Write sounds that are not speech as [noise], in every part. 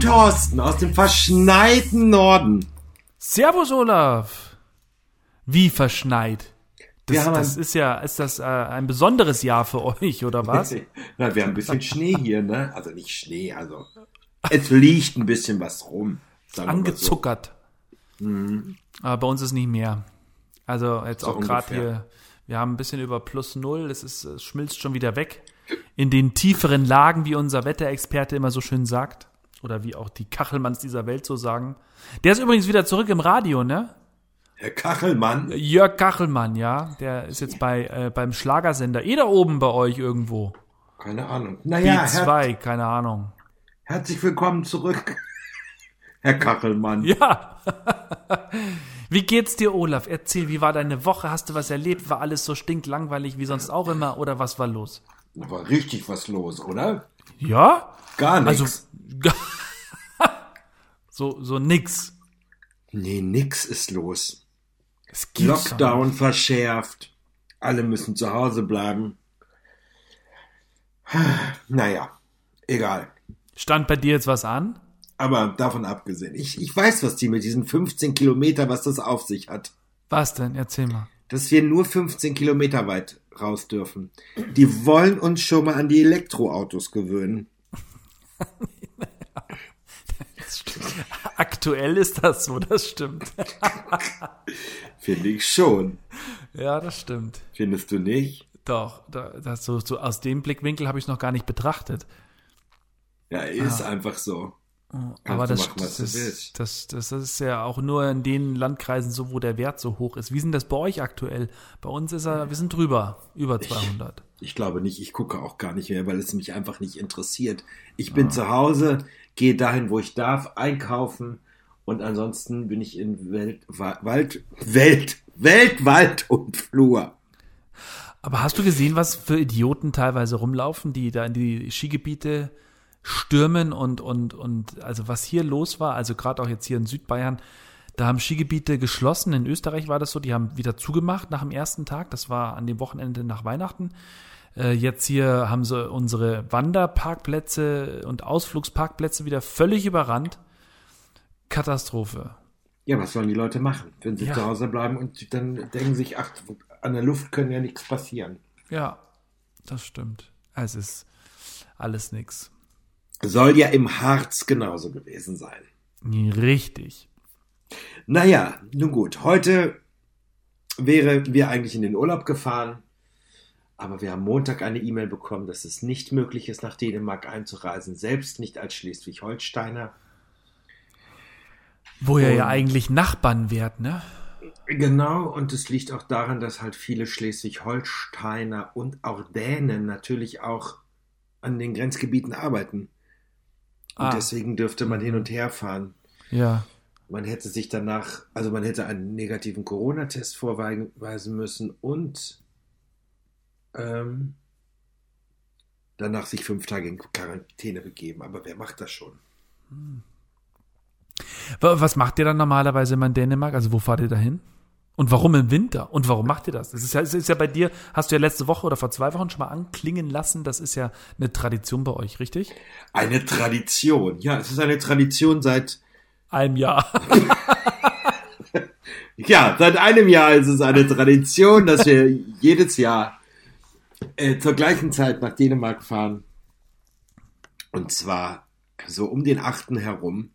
Moin Thorsten aus dem verschneiten Norden. Servus Olaf. Wie verschneit? Das, das ist ja, ist das äh, ein besonderes Jahr für euch, oder was? [laughs] Na, wir haben ein bisschen Schnee hier, ne? Also nicht Schnee, also es liegt ein bisschen was rum. sagen wir mal Angezuckert. Aber bei uns ist nicht mehr. Also jetzt Mhm. So auch gerade hier, wir haben ein bisschen über plus null, es, ist, es schmilzt schon wieder weg. In den tieferen Lagen, wie unser Wetterexperte immer so schön sagt. Oder wie auch die Kachelmanns dieser Welt so sagen. Der ist übrigens wieder zurück im Radio, ne? Herr Kachelmann, Jörg Kachelmann, ja. Der ist jetzt bei, äh, beim Schlagersender. Eh da oben bei euch irgendwo. keine Ahnung. Naja, her B2, keine Ahnung. herzlich willkommen zurück. [laughs] Herr Kachelmann. Ja. [laughs] wie geht's dir, Olaf? Erzähl, wie war deine Woche? Hast du was erlebt? War alles so stinklangweilig wie sonst auch immer? Oder was war los? Da war richtig was los, oder? Ja? Gar nichts. Also, [laughs] so, so nix. nee, nix ist los. Lockdown verschärft. Alle müssen zu Hause bleiben. [sighs] Naja, egal. Stand bei dir jetzt was an? Aber davon abgesehen, ich, ich weiß, was die mit diesen 15 Kilometer, was das auf sich hat. Was denn? Erzähl mal. Dass wir nur 15 Kilometer weit raus dürfen. Die wollen uns schon mal an die Elektroautos gewöhnen. Aktuell ist das so, das stimmt. [laughs] Finde ich schon. Ja, das stimmt. Findest du nicht? Doch, da, das so, so aus dem Blickwinkel habe ich es noch gar nicht betrachtet. Ja, ist einfach so. Aber das, machen, das, willst. das, das, ist ja auch nur in den Landkreisen so, wo der Wert so hoch ist. Wie ist denn das bei euch aktuell? Bei uns ist er, wir sind drüber, über 200. Ich glaube nicht, ich gucke auch gar nicht mehr, weil es mich einfach nicht interessiert. Ich bin zu Hause, gehe dahin, wo ich darf, einkaufen und ansonsten bin ich in Welt, Wa- Wald, Welt, Welt, Wald und Flur. Aber hast du gesehen, was für Idioten teilweise rumlaufen, die da in die Skigebiete stürmen und, und, und, also was hier los war, also gerade auch jetzt hier in Südbayern, da haben Skigebiete geschlossen. In Österreich war das so, die haben wieder zugemacht nach dem ersten Tag. Das war an dem Wochenende nach Weihnachten. Äh, jetzt hier haben sie unsere Wanderparkplätze und Ausflugsparkplätze wieder völlig überrannt. Katastrophe. Ja, was sollen die Leute machen, wenn sie Ja. zu Hause bleiben und dann denken sich, ach, an der Luft können ja nichts passieren. Ja, das stimmt. Es ist alles nix. Soll ja im Harz genauso gewesen sein. Richtig. Naja, nun gut, heute wäre wir eigentlich in den Urlaub gefahren, aber wir haben Montag eine E-Mail bekommen, dass es nicht möglich ist, nach Dänemark einzureisen, selbst nicht als Schleswig-Holsteiner. Wo ihr ja eigentlich Nachbarn wärt, ne? Genau, und es liegt auch daran, dass halt viele Schleswig-Holsteiner und auch Dänen natürlich auch an den Grenzgebieten arbeiten. Und Ah. deswegen dürfte man hin und her fahren. Ja. Man hätte sich danach, also man hätte einen negativen Corona-Test vorweisen müssen und ähm, danach sich fünf Tage in Quarantäne begeben. Aber wer macht das schon? Wa- Was macht ihr dann normalerweise immer in Dänemark? Also wo fahrt ihr da hin? Und warum im Winter? Und warum macht ihr das? Das ist ja, ist ja bei dir, hast du ja letzte Woche oder vor zwei Wochen schon mal anklingen lassen, das ist ja eine Tradition bei euch, richtig? Eine Tradition. Ja, es ist eine Tradition seit, Ein Jahr. [laughs] ja, seit einem Jahr ist es eine Tradition, dass wir jedes Jahr äh, zur gleichen Zeit nach Dänemark fahren. Und zwar so um den 8. herum.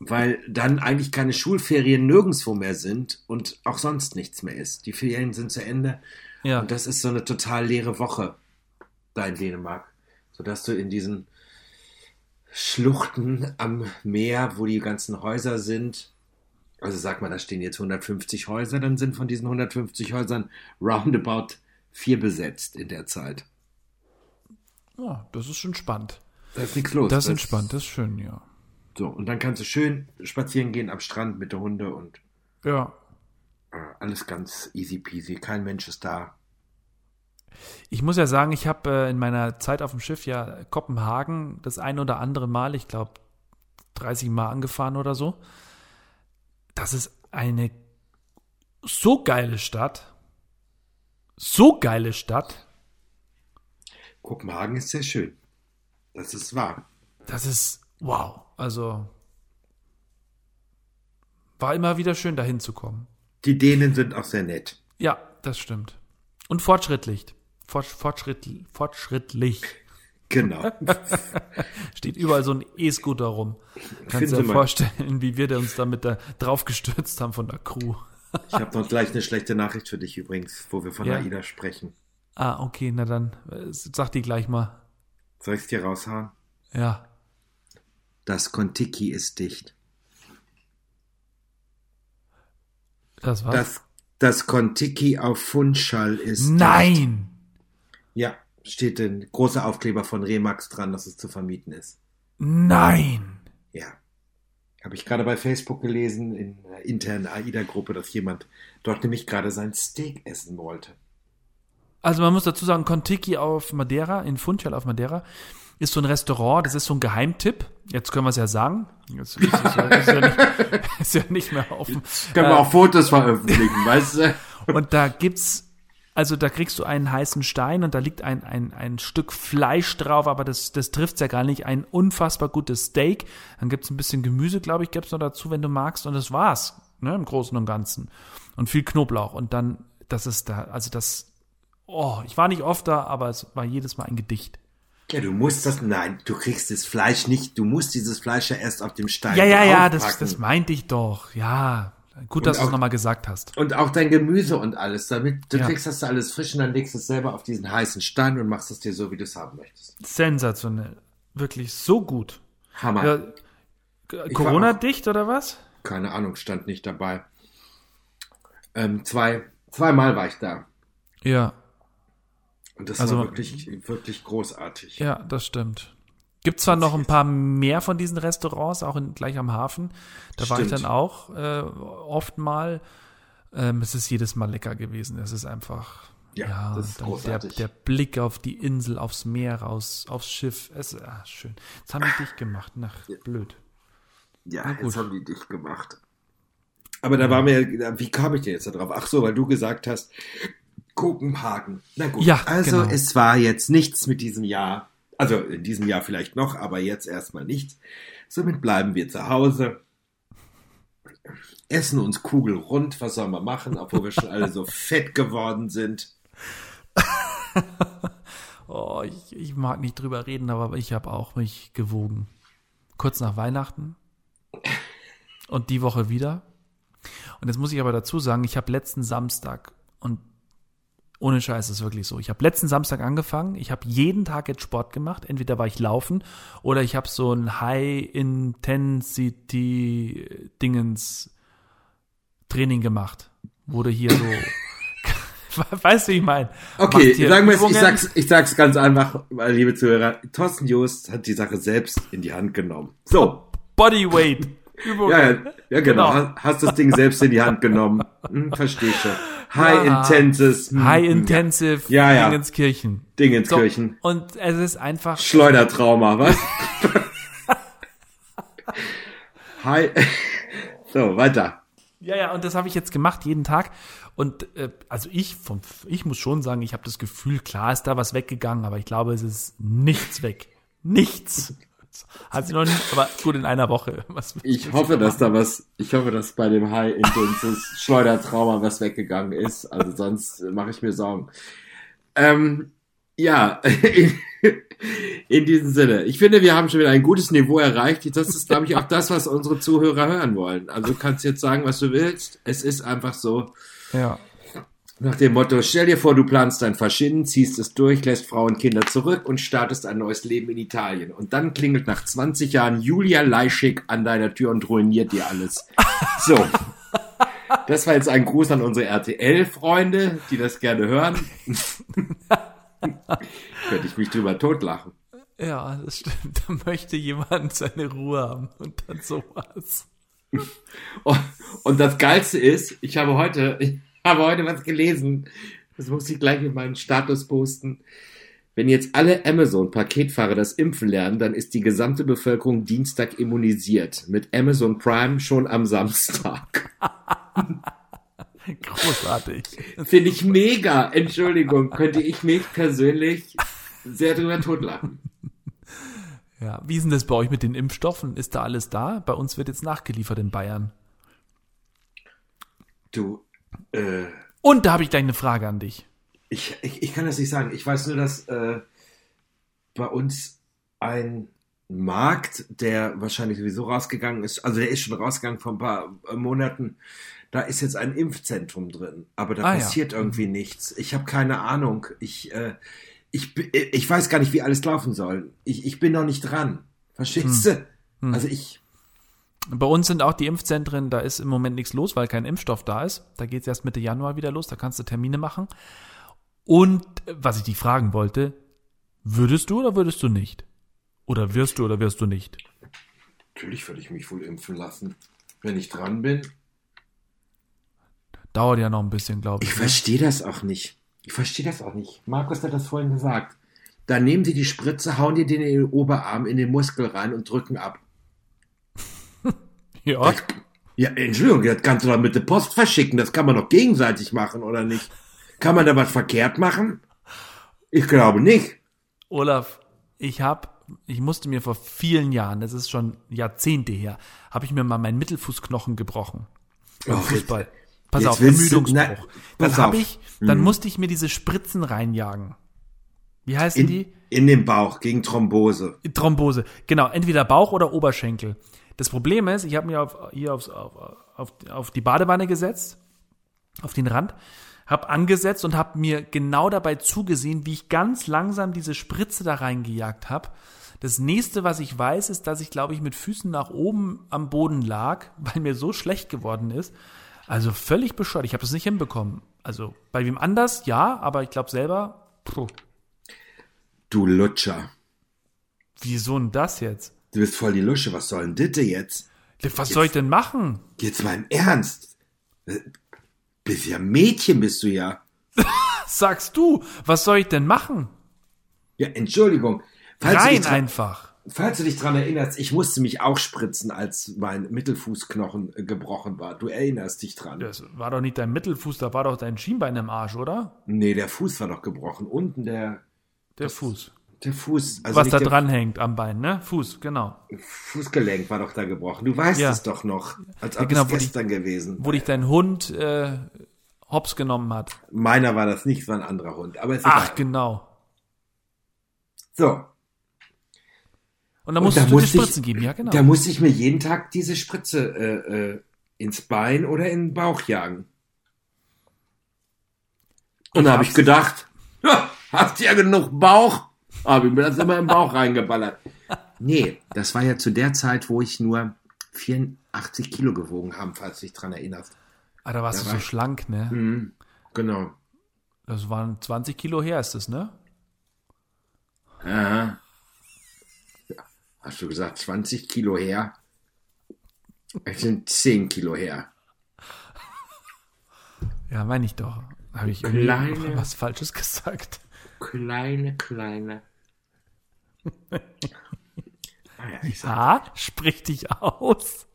Weil dann eigentlich keine Schulferien nirgendwo mehr sind und auch sonst nichts mehr ist. Die Ferien sind zu Ende Ja. und das ist so eine total leere Woche da in Dänemark. Sodass du in diesen Schluchten am Meer, wo die ganzen Häuser sind, also sag mal, da stehen jetzt 150 Häuser, dann sind von diesen 150 Häusern roundabout vier besetzt in der Zeit. ja, das ist schon spannend. Da ist nichts los. Das ist entspannt, das ist schön, ja. So, und dann kannst du schön spazieren gehen am Strand mit der Hunde und Ja. äh, alles ganz easy peasy. Kein Mensch ist da. Ich muss ja sagen, ich habe äh, in meiner Zeit auf dem Schiff ja Kopenhagen das ein oder andere Mal, ich glaube 30 Mal angefahren oder so. Das ist eine so geile Stadt. So geile Stadt. Kopenhagen ist sehr schön. Das ist wahr. das ist wow. Also war immer wieder schön, dahin zu kommen. Die Dänen sind auch sehr nett. Ja, das stimmt. Und fortschrittlich. Fort, fortschrittlich. Fortschrittlich. Genau. [laughs] Steht überall so ein E-Scooter rum. Kannst dir vorstellen, wie wir da uns damit da draufgestürzt haben von der Crew. Ich habe noch gleich eine schlechte Nachricht für dich übrigens, wo wir von Ja. AIDA sprechen. Ah, okay, na dann, äh, sag die gleich mal. Soll ich es dir raushauen? Ja. Das Kontiki ist dicht. Das war's. Das, das Kontiki auf Fundschall ist dicht. Nein! Ja, steht ein großer Aufkleber von Remax dran, dass es zu vermieten ist. Nein! Ja. Habe ich gerade bei Facebook gelesen, in einer internen AIDA-Gruppe, dass jemand dort nämlich gerade sein Steak essen wollte. Also man muss dazu sagen, Kontiki auf Madeira, in Funchal auf Madeira, ist so ein Restaurant, das ist so ein Geheimtipp. Jetzt können wir es ja sagen. Jetzt ist, es ja, ist, ja nicht, [laughs] ist ja nicht mehr offen. Können Äh, wir auch Fotos veröffentlichen, weißt du? [laughs] Und da gibt's, also da kriegst du einen heißen Stein und da liegt ein, ein, ein Stück Fleisch drauf, aber das, das trifft's ja gar nicht. Ein unfassbar gutes Steak. Dann gibt's ein bisschen Gemüse, glaube ich, gibt's noch dazu, wenn du magst. Und das war's, ne, im Großen und Ganzen. Und viel Knoblauch. Und dann, das ist da, also das, oh, ich war nicht oft da, aber es war jedes Mal ein Gedicht. Ja, du musst das, nein, du kriegst das Fleisch nicht, du musst dieses Fleisch ja erst auf dem Stein Ja, ja, ja, das, das meinte ich doch. Ja, gut, dass du es nochmal gesagt hast. Und auch dein Gemüse und alles, damit du Ja. kriegst das alles frisch und dann legst du es selber auf diesen heißen Stein und machst es dir so, wie du es haben möchtest. Sensationell. Wirklich so gut. Hammer. Ja, Corona-dicht oder was? Keine Ahnung, stand nicht dabei. Ähm, zwei, zweimal war ich da. Ja. Und das Also- war wirklich, wirklich großartig. Ja, das stimmt. Gibt zwar noch ein paar mehr von diesen Restaurants, auch in, gleich am Hafen. Da war ich Stimmt. dann auch äh, oft mal. Ähm, es ist jedes Mal lecker gewesen. Es ist einfach. Ja, das ist dann der, großartig. der Blick auf die Insel, aufs Meer raus, aufs Schiff. Es ist ah, schön. Jetzt haben die dich gemacht. Nach blöd. Ja, Na gut. jetzt haben die dich gemacht. Aber da war mir, wie kam ich denn jetzt da drauf? Ach so, weil du gesagt hast, Kopenhagen. Na gut, Ja, also genau. es war jetzt nichts mit diesem Jahr. Also in diesem Jahr vielleicht noch, aber jetzt erstmal nichts. Somit bleiben wir zu Hause, essen uns kugelrund, was soll man machen, obwohl wir schon alle so [laughs] fett geworden sind. [laughs] Oh, ich, ich mag nicht drüber reden, aber ich habe auch mich gewogen. Kurz nach Weihnachten und die Woche wieder. Und jetzt muss ich aber dazu sagen, ich habe letzten Samstag und ohne Scheiß ist wirklich so. Ich habe letzten Samstag angefangen. Ich habe jeden Tag jetzt Sport gemacht. Entweder war ich laufen oder ich habe so ein High Intensity Dingens Training gemacht. Wurde hier so [laughs] Weißt du, wie ich meine? Okay, sagen wir es, ich sag's, ich sag's ganz einfach, meine liebe Zuhörer. Thorsten Just hat die Sache selbst in die Hand genommen. So. Bodyweight. Übungen. Ja, ja, ja genau. Genau. Hast- Hast das Ding selbst in die Hand genommen. Hm, versteh schon. High Ja. Intenses. hm, High hm, Intensive Ja, ja. Dingenskirchen. Dingenskirchen. So, und es ist einfach. Schleudertrauma, was? [laughs] High. [laughs] So, weiter. Ja, ja, und das habe ich jetzt gemacht, jeden Tag. Und äh, also ich, vom, ich muss schon sagen, ich habe das Gefühl, klar ist da was weggegangen, aber ich glaube, es ist nichts weg. Nichts. Hat sie noch nicht, aber gut in einer Woche. [laughs] Was Ich hoffe, dass da was, ich hoffe, dass bei dem High Intenses Schleudertrauma was weggegangen ist. Also sonst mache ich mir Sorgen. Ähm, ja, in, [laughs] in diesem Sinne. Ich finde, wir haben schon wieder ein gutes Niveau erreicht. Das ist, glaube ich, auch das, was unsere Zuhörer hören wollen. Also du kannst jetzt sagen, was du willst. Es ist einfach so. Ja. Nach dem Motto, stell dir vor, du planst dein Verschinden, ziehst es durch, lässt Frau und Kinder zurück und startest ein neues Leben in Italien. Und dann klingelt nach 20 Jahren Julia Leischig an deiner Tür und ruiniert dir alles. [laughs] So. Das war jetzt ein Gruß an unsere RTL-Freunde, die das gerne hören. [laughs] Könnte ich mich drüber totlachen. Ja, das stimmt. Da möchte jemand seine Ruhe haben und dann sowas. Und- Und das Geilste ist, ich habe heute, habe heute was gelesen. Das muss ich gleich in meinen Status posten. Wenn jetzt alle Amazon-Paketfahrer das Impfen lernen, dann ist die gesamte Bevölkerung Dienstag immunisiert. Mit Amazon Prime schon am Samstag. [laughs] Großartig. Finde ich mega. Entschuldigung, könnte ich mich persönlich sehr drüber totlachen. Ja, wie ist denn das bei euch mit den Impfstoffen? Ist da alles da? Bei uns wird jetzt nachgeliefert in Bayern. Du, äh, Und da habe ich gleich eine Frage an dich. ich, ich, ich kann das nicht sagen. Ich weiß nur, dass äh, bei uns ein Markt, der wahrscheinlich sowieso rausgegangen ist, also der ist schon rausgegangen vor ein paar äh, Monaten, da ist jetzt ein Impfzentrum drin, aber da Ah, ja. passiert irgendwie nichts. Ich habe keine Ahnung. Ich, äh, ich, ich weiß gar nicht, wie alles laufen soll. Ich, ich bin noch nicht dran. Verstehst Hm. du? Also ich, Bei uns sind auch die Impfzentren, da ist im Moment nichts los, weil kein Impfstoff da ist. Da geht es erst Mitte Januar wieder los, da kannst du Termine machen. Und äh, was ich dich fragen wollte, würdest du oder würdest du nicht? Oder wirst du oder wirst du nicht? natürlich würde ich mich wohl impfen lassen, wenn ich dran bin. Dauert ja noch ein bisschen, glaube Ich ich. ne? verstehe das auch nicht. Ich verstehe das auch nicht. Markus hat das vorhin gesagt. Da nehmen sie die Spritze, hauen dir den in den Oberarm, in den Muskel rein und drücken ab. Ja, Ja, Entschuldigung, das kannst du doch mit der Post verschicken. Das kann man doch gegenseitig machen, oder nicht? Kann man da was verkehrt machen? Ich glaube nicht. Olaf, ich habe, ich musste mir vor vielen Jahren, das ist schon Jahrzehnte her, habe ich mir mal meinen Mittelfußknochen gebrochen. Beim Ach, Fußball. Pass jetzt auf, du- Ermüdungsbruch. nein, dann habe ich, dann Hm. musste ich mir diese Spritzen reinjagen. Wie heißen In, die? in den Bauch gegen Thrombose. Thrombose. Genau, entweder Bauch oder Oberschenkel. Das Problem ist, ich habe mir auf, hier aufs, auf, auf, auf die Badewanne gesetzt, auf den Rand, habe angesetzt und habe mir genau dabei zugesehen, wie ich ganz langsam diese Spritze da reingejagt habe. Das nächste, was ich weiß, ist, dass ich, glaube ich, mit Füßen nach oben am Boden lag, [laughs] weil mir so schlecht geworden ist. Also völlig bescheuert. Ich habe das nicht hinbekommen. Also bei wem anders, ja, aber ich glaube selber, puh, Du Lutscher. wieso denn das jetzt? Du bist voll die Lusche. Was soll denn das jetzt? Was soll ich denn machen? Jetzt mal im Ernst. Äh, Bist ja Mädchen, bist du ja. [laughs] sagst du? Was soll ich denn machen? Ja, Entschuldigung. Falls Rein einfach. falls du dich dran erinnerst, ich musste mich auch spritzen, als mein Mittelfußknochen äh, gebrochen war. Du erinnerst dich dran. Das war doch nicht dein Mittelfuß, da war doch dein Schienbein im Arsch, oder? Nee, der Fuß war doch gebrochen. Unten der, Der Fuß. Der Fuß. Also Was da der dran hängt am Bein, ne? Fuß, genau. Fußgelenk war doch da gebrochen. Du weißt Ja. es doch noch. Als ob genau, es gestern gewesen. Wo dich dein Hund äh, hops genommen hat. Meiner war das nicht, es war ein anderer Hund. Aber ist Ach, genau. So. Und dann Und musstest da du ich- Spritzen geben, ja genau. Da musste ich mir jeden Tag diese Spritze äh, äh, ins Bein oder in den Bauch jagen. Und da habe ich gedacht, ja, hast ja genug Bauch? Habe ich mir das immer im Bauch reingeballert. Nee, das war ja zu der Zeit, wo ich nur 84 Kilo gewogen habe, falls du dich dran erinnerst. ah, da warst Da du war so ich- schlank, ne? Mhm, genau. Das waren 20 Kilo her, ist das, ne? Aha. Ja, hast du gesagt, 20 Kilo her? Es sind 10 Kilo her. Ja, meine ich doch. Habe ich Kleine- [laughs] was Falsches gesagt? Kleine, kleine. Ich Ah, sprich dich aus.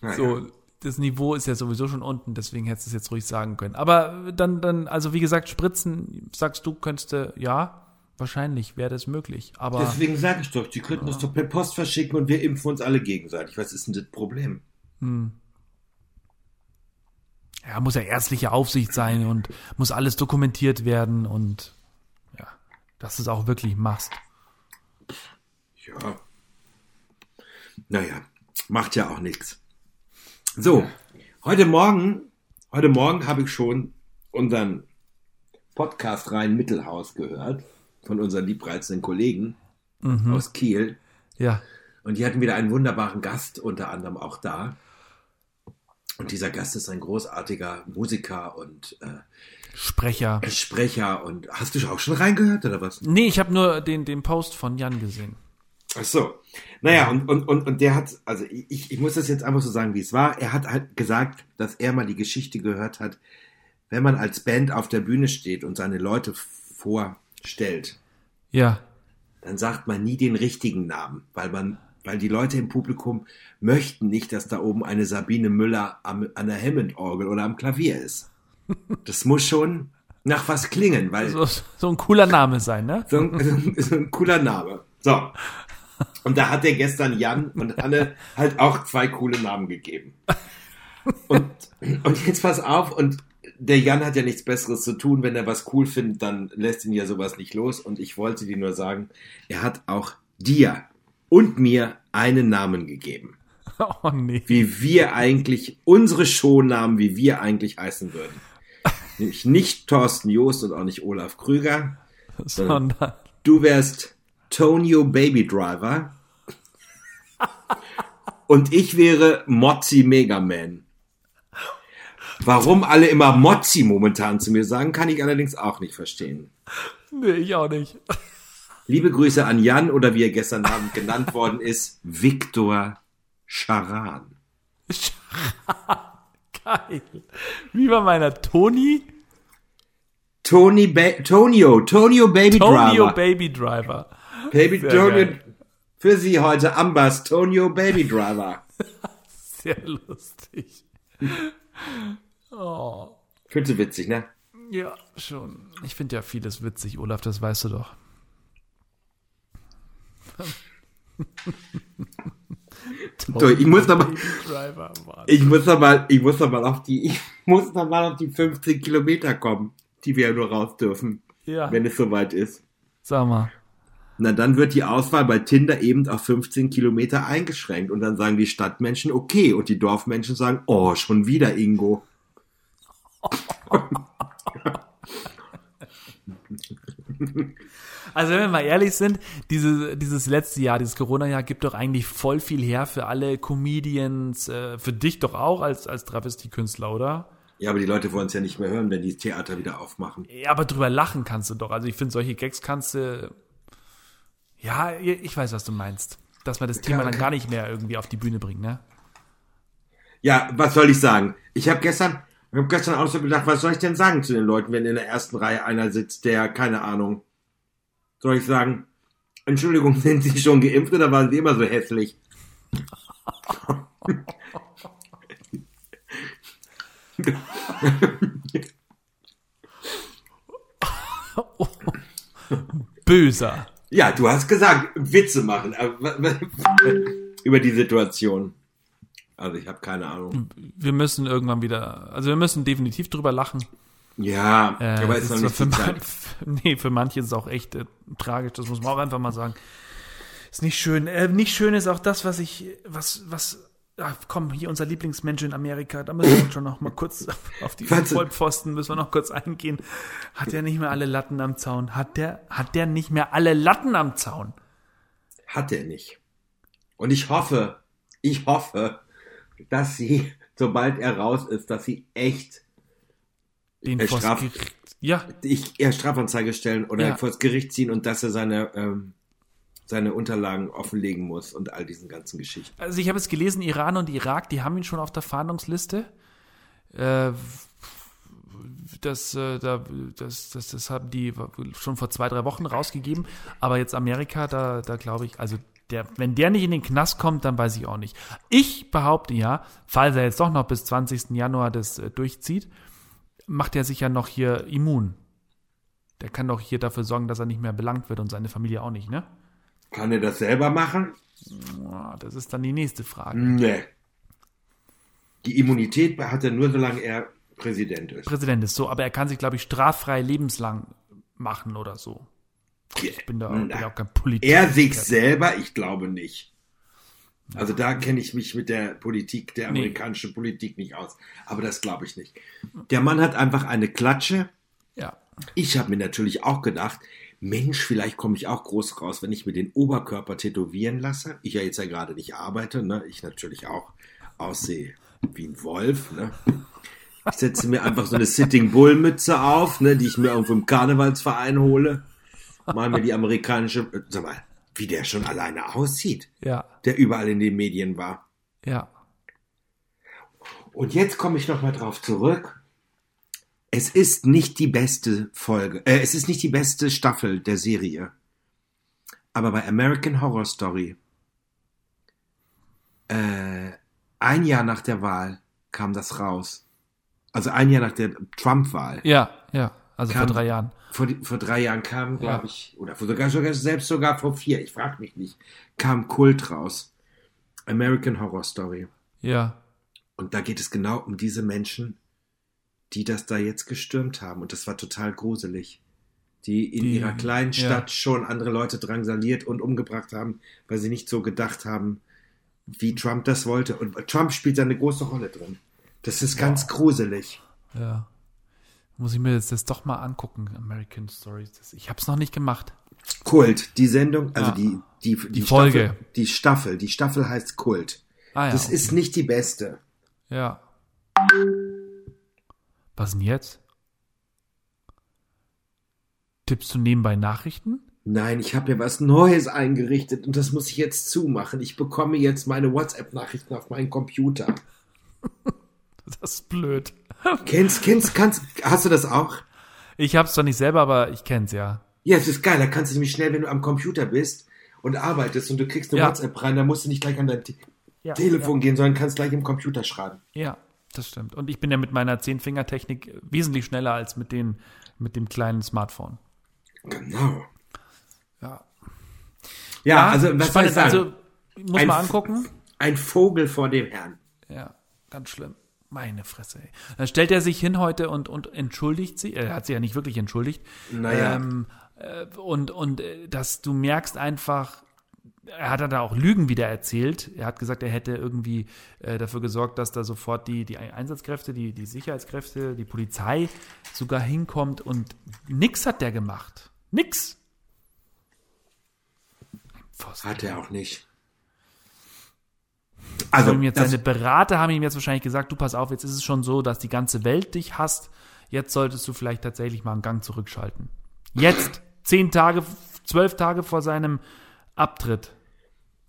naja. So, das Niveau ist ja sowieso schon unten, deswegen hättest du es jetzt ruhig sagen können. Aber dann, dann, also wie gesagt, Spritzen, sagst du, könntest du, ja, wahrscheinlich wäre das möglich. Aber Deswegen sage ich doch, die könnten das doch per Post verschicken und wir impfen uns alle gegenseitig. Was ist denn das Problem? ja, muss ja ärztliche Aufsicht sein und muss alles dokumentiert werden und ja, dass du es auch wirklich machst. Ja. Naja, macht ja auch nichts. So, heute Morgen, heute Morgen habe ich schon unseren Podcast Rhein Mittelhaus gehört von unseren liebreizenden Kollegen aus Kiel. Ja, Und die hatten wieder einen wunderbaren Gast, unter anderem auch da. Und dieser Gast ist ein großartiger Musiker und äh, Sprecher. Sprecher. Und hast du auch schon reingehört oder was? Nee, ich habe nur den, den Post von Jan gesehen. Ach so. Naja, und, und, und, und der hat, also ich, ich muss das jetzt einfach so sagen, wie es war. Er hat halt gesagt, dass er mal die Geschichte gehört hat, wenn man als Band auf der Bühne steht und seine Leute vorstellt, Ja, dann sagt man nie den richtigen Namen, weil man, weil die Leute im Publikum möchten nicht, dass da oben eine Sabine Müller am, an der Hammond-Orgel oder am Klavier ist. Das muss schon nach was klingen, weil So, so ein cooler Name sein, ne? so ein, so ein, so ein cooler Name. So. Und da hat er gestern Jan und Anne halt auch zwei coole Namen gegeben. Und, und jetzt pass auf, und der Jan hat ja nichts Besseres zu tun. Wenn er was cool findet, dann lässt ihn ja sowas nicht los. Und ich wollte dir nur sagen, er hat auch dir und mir einen Namen gegeben. [laughs] Oh nee. Wie wir eigentlich, unsere Shownamen, wie wir eigentlich heißen würden. Nämlich nicht Thorsten Joost und auch nicht Olaf Krüger. [laughs] Sondern, Du wärst Tonio Baby Driver. Und ich wäre Mozzi Megaman. Warum alle immer Mozzi momentan zu mir sagen, kann ich allerdings auch nicht verstehen. nee, ich auch nicht. Liebe Grüße an Jan oder wie er gestern Abend genannt [laughs] worden ist, Viktor Charan. [laughs] Geil. Wie war meiner Toni? Tony ba Tonio, Tonio Baby Tonio Driver. Baby Driver. Baby Tonio. Für Sie heute Ambas Tonio Baby Driver. [laughs] Sehr lustig. Oh. Findest du witzig, ne? Ja, schon. Ich finde ja vieles witzig, Olaf, das weißt du doch. So, ich muss noch mal, Baby Driver, Mann. ich muss noch mal, ich muss noch mal auf die, ich muss noch mal auf die 15 Kilometer kommen, die wir ja nur raus dürfen, Ja, wenn es soweit ist. sag mal. Na, dann wird die Auswahl bei Tinder eben auf 15 Kilometer eingeschränkt und dann sagen die Stadtmenschen okay und die Dorfmenschen sagen, oh, schon wieder Ingo. [laughs] [laughs] Also wenn wir mal ehrlich sind, diese, dieses letzte Jahr, dieses Corona-Jahr gibt doch eigentlich voll viel her für alle Comedians, äh, für dich doch auch als, als Travestie-Künstler, oder? Ja, aber die Leute wollen es ja nicht mehr hören, wenn die Theater wieder aufmachen. Ja, aber drüber lachen kannst du doch. Also ich finde, solche Gags kannst du. Ja, ich weiß, was du meinst. Dass man das Thema dann okay. gar nicht mehr irgendwie auf die Bühne bringt, ne? Ja, was soll ich sagen? Ich habe gestern, ich habe gestern auch so gedacht, was soll ich denn sagen zu den Leuten, wenn in der ersten Reihe einer sitzt, der, keine Ahnung, soll ich sagen, Entschuldigung, [laughs] sind Sie schon geimpft oder waren Sie immer so hässlich? [laughs] Böser. Ja, du hast gesagt, Witze machen [laughs] über die Situation. Also ich habe keine Ahnung. Wir müssen irgendwann wieder. Also wir müssen definitiv drüber lachen. Ja, Äh, aber es ist noch nicht für, man- [laughs] nee, für manche ist es auch echt äh, tragisch, das muss man auch einfach mal sagen. Ist nicht schön. Äh, nicht schön ist auch das, was ich, was, was, ach, komm, hier unser Lieblingsmensch in Amerika, da müssen wir schon noch mal kurz [laughs] auf die? Vollpfosten müssen wir noch kurz eingehen. Hat der nicht mehr alle Latten am Zaun? Hat der, hat der nicht mehr alle Latten am Zaun? Hat er nicht. Und ich hoffe, ich hoffe, dass sie, sobald er raus ist, dass sie echt Den Er vors straft- Gericht- Ja, ich eher Strafanzeige stellen oder Ja. vor das Gericht ziehen und dass er seine, ähm, seine Unterlagen offenlegen muss und all diesen ganzen Geschichten. Also ich habe jetzt gelesen, Iran und Irak, die haben ihn schon auf der Fahndungsliste. Äh, das, äh, da, das, das, das haben die schon vor zwei, drei Wochen rausgegeben. Aber jetzt Amerika, da, da glaube ich, also der, wenn der nicht in den Knast kommt, dann weiß ich auch nicht. Ich behaupte ja, falls er jetzt doch noch bis 20. Januar das äh, durchzieht, macht er sich ja noch hier immun. Der kann doch hier dafür sorgen, dass er nicht mehr belangt wird und seine Familie auch nicht, ne? Kann er das selber machen? Das ist dann die nächste Frage. Nee. Die Immunität hat er nur, solange er Präsident ist. Präsident ist so, aber er kann sich, glaube ich, straffrei lebenslang machen oder so. Ich bin da bin ja auch kein Politiker. Er sich selber, ich glaube nicht. Also da kenne ich mich mit der Politik, der Nee. amerikanischen Politik nicht aus. Aber das glaube ich nicht. Der Mann hat einfach eine Klatsche. Ja. Ich habe mir natürlich auch gedacht, Mensch, vielleicht komme ich auch groß raus, wenn ich mir den Oberkörper tätowieren lasse. Ich ja jetzt ja gerade nicht arbeite, ne? Ich natürlich auch aussehe wie ein Wolf, ne? Ich setze mir einfach so eine Sitting Bull Mütze auf, ne, die ich mir irgendwo im Karnevalsverein hole. Mal mir die amerikanische, äh, sag mal, wie der schon alleine aussieht, Ja, der überall in den Medien war. ja. Und jetzt komme ich noch mal drauf zurück. Es ist nicht die beste Folge, äh, es ist nicht die beste Staffel der Serie. Aber bei American Horror Story, äh, ein Jahr nach der Wahl kam das raus. Also ein Jahr nach der Trump-Wahl. Ja, ja. Also Kam- vor drei Jahren. Vor, vor drei Jahren kam, glaube Ja. ich, oder sogar, sogar selbst sogar vor vier, ich frage mich nicht, kam Kult raus. American Horror Story. Ja. Und da geht es genau um diese Menschen, die das da jetzt gestürmt haben. Und das war total gruselig. Die in Die- ihrer kleinen ja. Stadt schon andere Leute drangsaliert und umgebracht haben, weil sie nicht so gedacht haben, wie Trump das wollte. Und Trump spielt da eine große Rolle drin. Das ist ganz gruselig. Ja. Muss ich mir jetzt das doch mal angucken, American Stories. Das, ich habe es noch nicht gemacht. Kult, die Sendung, also Ja. die, die, die, Folge. Staffel, die Staffel, die Staffel heißt Kult. Ah ja. Das ist nicht die beste. Ja. Was denn jetzt? Tippst du nebenbei Nachrichten? Nein, ich habe mir was Neues eingerichtet und das muss ich jetzt zumachen. Ich bekomme jetzt meine WhatsApp-Nachrichten auf meinen Computer. [laughs] Das ist blöd. [laughs] Kennst, kennst, kannst, hast du das auch? Ich hab's zwar nicht selber, aber ich kenn's ja. Ja, es ist geil. Da kannst du nämlich schnell, wenn du am Computer bist und arbeitest und du kriegst eine Ja. WhatsApp rein, dann musst du nicht gleich an dein Te Ja, Telefon gehen, sondern kannst gleich im Computer schreiben. Ja, das stimmt. Und ich bin ja mit meiner Zehnfingertechnik wesentlich schneller als mit, den, mit dem kleinen Smartphone. Genau. Ja, Ja, also was soll ich spannend. sagen? Also, muss Ein mal F- angucken. Ein Vogel vor dem Herrn. Ja, ganz schlimm. Meine Fresse, ey. Dann stellt er sich hin heute und, und entschuldigt sie. Er hat sich ja nicht wirklich entschuldigt. Naja. Ähm, äh, und und äh, dass du merkst einfach, er hat da auch Lügen wieder erzählt. Er hat gesagt, er hätte irgendwie äh, dafür gesorgt, dass da sofort die, die Einsatzkräfte, die, die Sicherheitskräfte, die Polizei sogar hinkommt und nix hat der gemacht. Nix. Pfosten. Hat er auch nicht. Also jetzt seine Berater haben ihm jetzt wahrscheinlich gesagt, du pass auf, jetzt ist es schon so, dass die ganze Welt dich hasst. Jetzt solltest du vielleicht tatsächlich mal einen Gang zurückschalten. Jetzt, zehn Tage, zwölf Tage vor seinem Abtritt.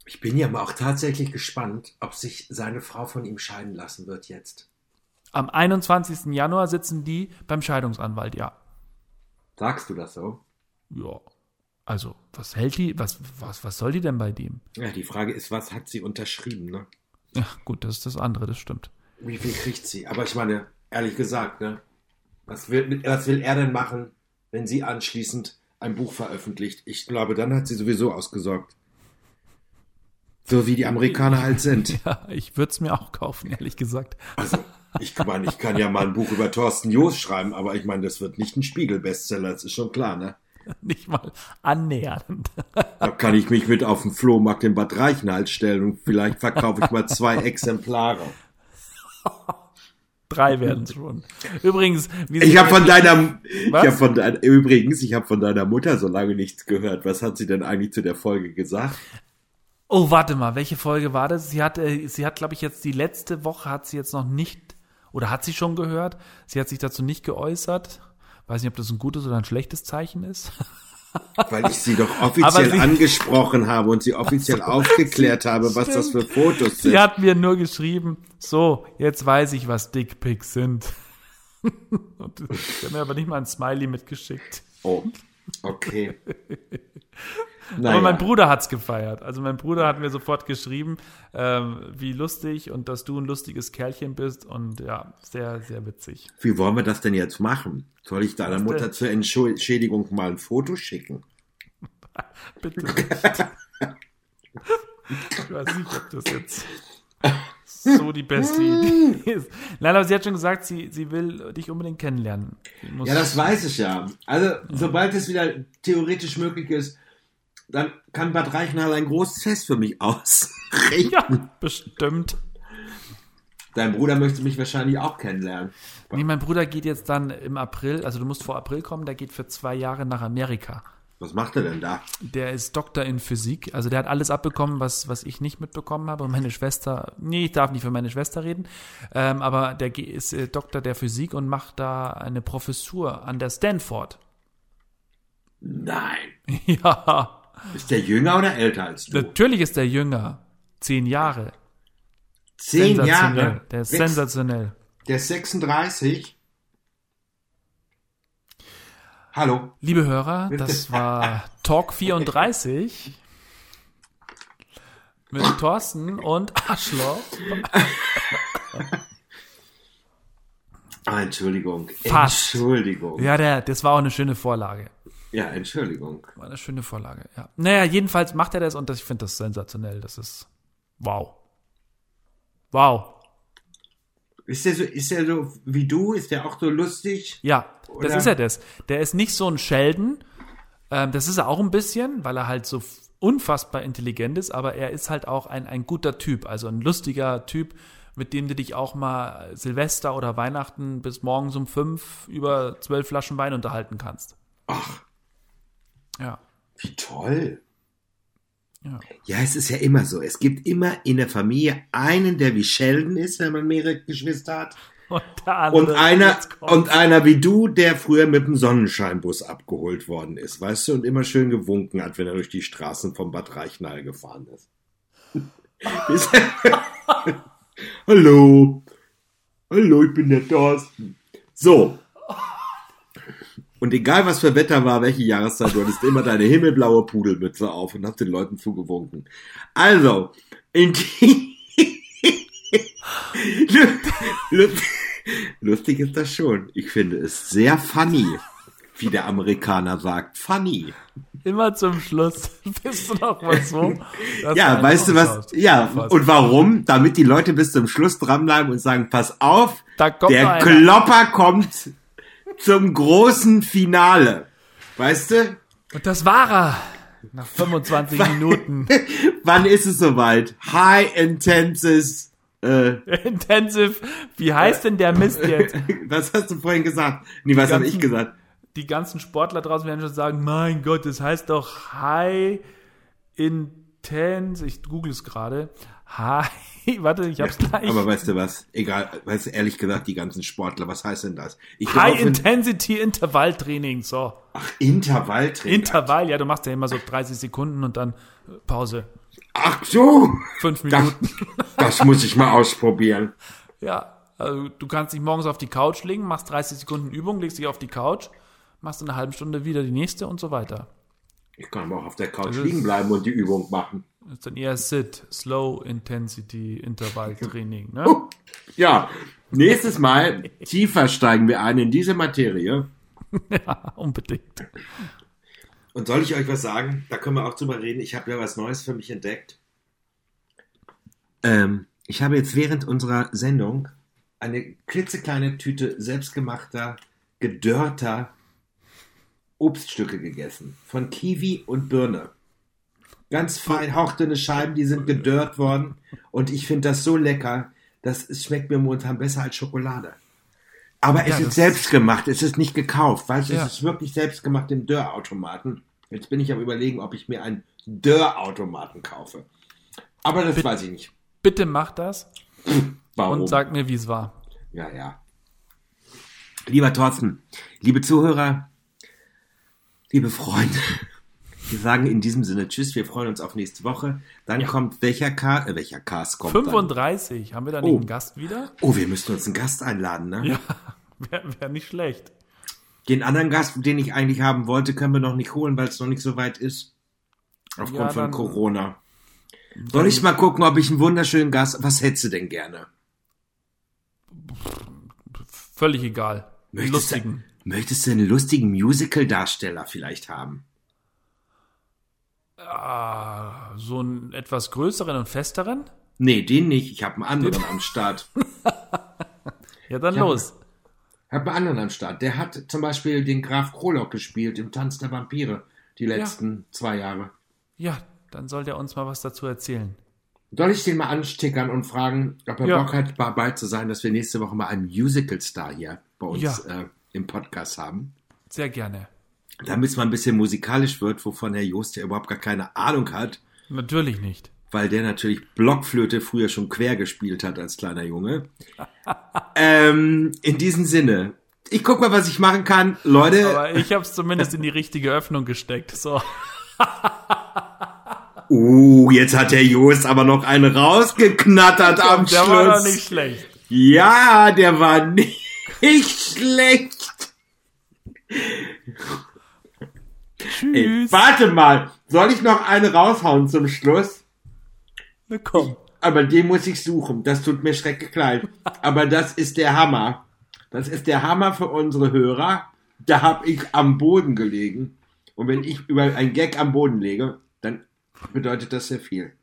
ich bin ja mal auch tatsächlich gespannt, ob sich seine Frau von ihm scheiden lassen wird jetzt. Am 21. Januar sitzen die beim Scheidungsanwalt, ja. Sagst du das so? Ja. Also, was hält die, was, was, was soll die denn bei dem? Ja, die Frage ist, was hat sie unterschrieben, ne? Ja, gut, das ist das andere, das stimmt. Wie viel kriegt sie? Aber ich meine, ehrlich gesagt, ne? Was will, was will er denn machen, wenn sie anschließend ein Buch veröffentlicht? Ich glaube, dann hat sie sowieso ausgesorgt. So wie die Amerikaner halt sind. [laughs] Ja, ich würde es mir auch kaufen, ehrlich gesagt. Also, ich meine, ich kann ja mal ein Buch über Thorsten Joos schreiben, aber ich meine, das wird nicht ein Spiegel-Bestseller, das ist schon klar, ne? [laughs] Nicht mal annähernd. Da kann ich mich mit auf den Flohmarkt in Bad Reichenhall stellen und vielleicht verkaufe ich mal zwei [laughs] Exemplare. Drei werden es schon. Übrigens, wie Ich habe von deiner, [laughs] ich hab von dein, übrigens, ich habe von deiner Mutter so lange nichts gehört. Was hat sie denn eigentlich zu der Folge gesagt? Oh, warte mal, welche Folge war das? Sie hat, äh, sie hat, glaube ich, jetzt die letzte Woche hat sie jetzt noch nicht, oder hat sie schon gehört? Sie hat sich dazu nicht geäußert. Weiß nicht, ob das ein gutes oder ein schlechtes Zeichen ist. [laughs] Weil ich sie doch offiziell sie- angesprochen habe und sie offiziell [laughs] aufgeklärt habe, was das für Fotos Sie sind. hat mir nur geschrieben, so, jetzt weiß ich, was Dickpics sind. [laughs] Und sie hat mir aber nicht mal ein Smiley mitgeschickt. Oh, okay. Aber mein Naja. Bruder hat's gefeiert. Also mein Bruder hat mir sofort geschrieben, ähm, wie lustig und dass du ein lustiges Kerlchen bist und ja, sehr, sehr witzig. Wie wollen wir das denn jetzt machen? Soll ich deiner Mutter zur Entschädigung mal ein Foto schicken? [laughs] Bitte nicht. Ich weiß nicht, ob das jetzt so die beste Idee ist. Nein, aber sie hat schon gesagt, sie, sie will dich unbedingt kennenlernen. Ja, das weiß ich ja. Also, sobald es wieder theoretisch möglich ist, dann kann Bad Reichenhall ein großes Fest für mich [laughs] ausrichten. ja, bestimmt. Dein Bruder möchte mich wahrscheinlich auch kennenlernen. Nee, mein Bruder geht jetzt dann im April, also du musst vor April kommen, der geht für zwei Jahre nach Amerika. Was macht er denn da? Der ist Doktor in Physik, also der hat alles abbekommen, was, was ich nicht mitbekommen habe. Und meine Schwester, nee, ich darf nicht für meine Schwester reden, ähm, aber der ist äh, Doktor der Physik und macht da eine Professur an der Stanford. Nein. [laughs] ja, Ist der jünger oder älter als du? natürlich ist der jünger. Zehn Jahre. Zehn. Jahre. Der ist sensationell. Der ist 36. Hallo. Liebe Hörer, das war Talk 34 mit Thorsten und Arschloch. Ah, Entschuldigung. Fast. Entschuldigung. Ja, der, das war auch eine schöne Vorlage. Ja, Entschuldigung. War eine schöne Vorlage, ja. Naja, jedenfalls macht er das und das, ich finde das sensationell. Das ist wow. Wow. Ist der so, ist der so wie du? Ist der auch so lustig? Ja, Oder- das ist er das. Der ist nicht so ein Sheldon. Ähm, das ist er auch ein bisschen, weil er halt so unfassbar intelligent ist, aber er ist halt auch ein, ein guter Typ, also ein lustiger Typ, mit dem du dich auch mal Silvester oder Weihnachten bis morgens um fünf über zwölf Flaschen Wein unterhalten kannst. Ach, Ja. wie toll. Ja. Ja, es ist ja immer so. Es gibt immer in der Familie einen, der wie Sheldon ist, wenn man mehrere Geschwister hat. [laughs] Und, Und einer, und einer wie du, der früher mit dem Sonnenscheinbus abgeholt worden ist, weißt du, und immer schön gewunken hat, wenn er durch die Straßen von Bad Reichenhall gefahren ist. Ist- [laughs] Hallo. Hallo, ich bin der Thorsten. So. Und egal was für Wetter war, welche Jahreszeit, du hattest immer deine himmelblaue Pudelmütze auf und hast den Leuten zugewunken. Also, in die [laughs] Lustig ist das schon. Ich finde es sehr funny, wie der Amerikaner sagt. Funny. immer zum Schluss [laughs] bist du noch mal so. Ja, weißt du was? Ja, und warum? Damit die Leute bis zum Schluss dranbleiben und sagen, pass auf, der. Klopper kommt zum großen Finale. Weißt du? Und das war er. Nach 25 [laughs] Minuten. [laughs] Wann ist es soweit? High Intenses. Äh, [laughs] Intensive. Wie heißt denn der Mist jetzt? was hast du vorhin gesagt? Nee, was habe ich gesagt? Die ganzen Sportler draußen werden schon sagen, mein Gott, das heißt doch High Intense. Ich google es gerade. High, [laughs] warte, ich hab's gleich. Aber weißt du was? Egal, weißt du, ehrlich gesagt, die ganzen Sportler, was heißt denn das? Ich High laufe- Intensity Intervalltraining. So. Ach, Intervalltraining. Intervall, ja, du machst ja immer so 30 Sekunden und dann äh, Pause. Ach so, Fünf das, Minuten. das muss ich mal ausprobieren. Ja, also du kannst dich morgens auf die Couch legen, machst 30 Sekunden Übung, legst dich auf die Couch, machst in einer halben Stunde wieder die nächste und so weiter. Ich kann aber auch auf der Couch Das ist- liegen bleiben und die Übung machen. Das ist dann eher SIT, Slow Intensity Intervalltraining. Ne? Oh, Ja, nächstes Mal tiefer steigen wir ein in diese Materie. [laughs] ja, unbedingt. Und soll ich euch was sagen? Da können wir auch drüber reden. Ich habe ja was Neues für mich entdeckt. Ähm, ich habe jetzt während unserer Sendung eine klitzekleine Tüte selbstgemachter, gedörrter Obststücke gegessen. Von Kiwi und Birne. Ganz fein hauchdünne Scheiben, die sind gedörrt worden. Und ich finde das so lecker, das es schmeckt mir momentan besser als Schokolade. Aber es Ja, ist das- selbst gemacht, es ist nicht gekauft, weißt du, Ja. es ist wirklich selbst gemacht im Dörrautomaten. Jetzt bin ich am überlegen, ob ich mir einen Dörrautomaten kaufe. Aber das weiß ich nicht. Bitte mach das [clears throat] Warum? und sag mir, wie es war. Ja, ja. Lieber Thorsten, liebe Zuhörer, liebe Freunde, wir sagen in diesem Sinne Tschüss, wir freuen uns auf nächste Woche. Dann kommt welcher Cast, äh, welcher Cast kommt dann? 35, haben wir da nicht Oh. einen Gast wieder? Oh, wir müssen uns einen Gast einladen, ne? Ja, [laughs] wäre wär nicht schlecht. Den anderen Gast, den ich eigentlich haben wollte, können wir noch nicht holen, weil es noch nicht so weit ist. Aufgrund Ja, von dann- Corona. Soll ich mal gucken, ob ich einen wunderschönen Gast. Was hättest du denn gerne? Völlig egal. Möchtest Lustigen. Du, möchtest du einen lustigen Musical-Darsteller vielleicht haben? Ah, so einen etwas größeren und festeren? Nee, den nicht. Ich habe einen anderen am Start. [laughs] Ja, dann Ja. los. Ich habe einen anderen am Start. Der hat zum Beispiel den Graf Krolok gespielt im Tanz der Vampire die letzten zwei Jahre. Ja, dann soll der uns mal was dazu erzählen. Soll ich den mal anstickern und fragen, ob er Ja. Bock hat, dabei zu sein, dass wir nächste Woche mal einen Musical-Star hier bei uns Ja. äh, im Podcast haben? Sehr gerne. Damit es mal ein bisschen musikalisch wird, wovon Herr Jost ja überhaupt gar keine Ahnung hat, Natürlich nicht. weil der natürlich Blockflöte früher schon quer gespielt hat als kleiner Junge. [laughs] ähm, in diesem Sinne, ich guck mal, was ich machen kann. Leute, Aber ich habe es zumindest in die richtige Öffnung gesteckt. So. [laughs] uh, jetzt hat Herr Jost aber noch einen rausgeknattert am Der Schluss. war doch nicht schlecht. Ja, der war [laughs] nicht schlecht. Ey, Tschüss. warte mal, soll ich noch eine raushauen zum Schluss? Na komm. Aber den muss ich suchen. Das tut mir schrecklich leid. [laughs] Aber das ist der Hammer. Das ist der Hammer für unsere Hörer. Da habe ich am Boden gelegen. Und wenn ich über ein Gag am Boden lege, dann bedeutet das sehr viel.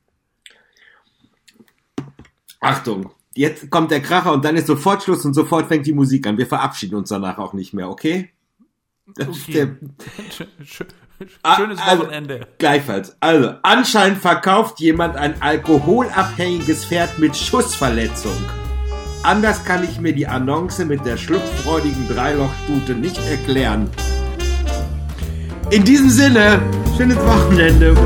Achtung, jetzt kommt der Kracher und dann ist sofort Schluss und sofort fängt die Musik an. Wir verabschieden uns danach auch nicht mehr, okay? Ist der, [laughs] Schönes also, Wochenende. Gleichfalls. Also, anscheinend verkauft jemand ein alkoholabhängiges Pferd mit Schussverletzung. Anders kann ich mir die Annonce mit der schlupffreudigen Dreilochstute nicht erklären. In diesem Sinne, schönes Wochenende.